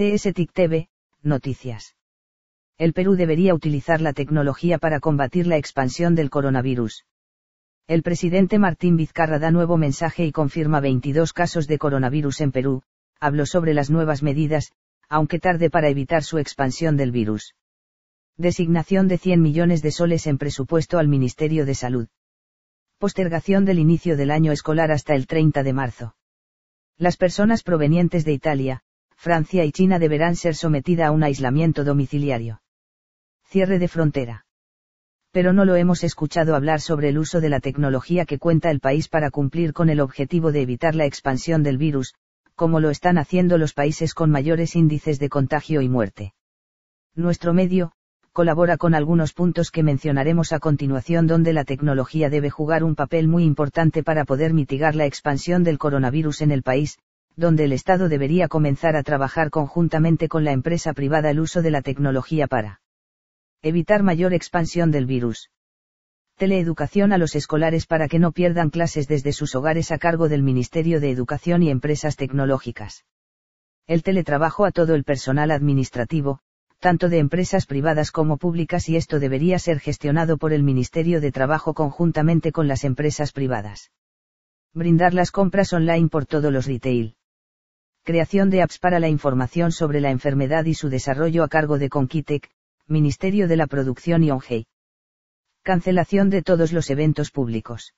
CSTIC TV, Noticias. El Perú debería utilizar la tecnología para combatir la expansión del coronavirus. El presidente Martín Vizcarra da nuevo mensaje y confirma 22 casos de coronavirus en Perú, habló sobre las nuevas medidas, aunque tarde para evitar su expansión del virus. Designación de 100 millones de soles en presupuesto al Ministerio de Salud. Postergación del inicio del año escolar hasta el 30 de marzo. Las personas provenientes de Italia, Francia y China deberán ser sometidas a un aislamiento domiciliario. Cierre de frontera. Pero no lo hemos escuchado hablar sobre el uso de la tecnología que cuenta el país para cumplir con el objetivo de evitar la expansión del virus, como lo están haciendo los países con mayores índices de contagio y muerte. Nuestro medio, colabora con algunos puntos que mencionaremos a continuación donde la tecnología debe jugar un papel muy importante para poder mitigar la expansión del coronavirus en el país, donde el Estado debería comenzar a trabajar conjuntamente con la empresa privada el uso de la tecnología para evitar mayor expansión del virus. Teleeducación a los escolares para que no pierdan clases desde sus hogares a cargo del Ministerio de Educación y Empresas Tecnológicas. El teletrabajo a todo el personal administrativo, tanto de empresas privadas como públicas y esto debería ser gestionado por el Ministerio de Trabajo conjuntamente con las empresas privadas. Brindar las compras online por todos los retail. Creación de apps para la información sobre la enfermedad y su desarrollo a cargo de Conquitec, Ministerio de la Producción y ONGEI. Cancelación de todos los eventos públicos.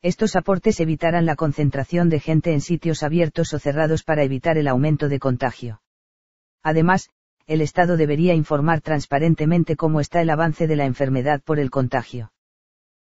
Estos aportes evitarán la concentración de gente en sitios abiertos o cerrados para evitar el aumento de contagio. Además, el Estado debería informar transparentemente cómo está el avance de la enfermedad por el contagio.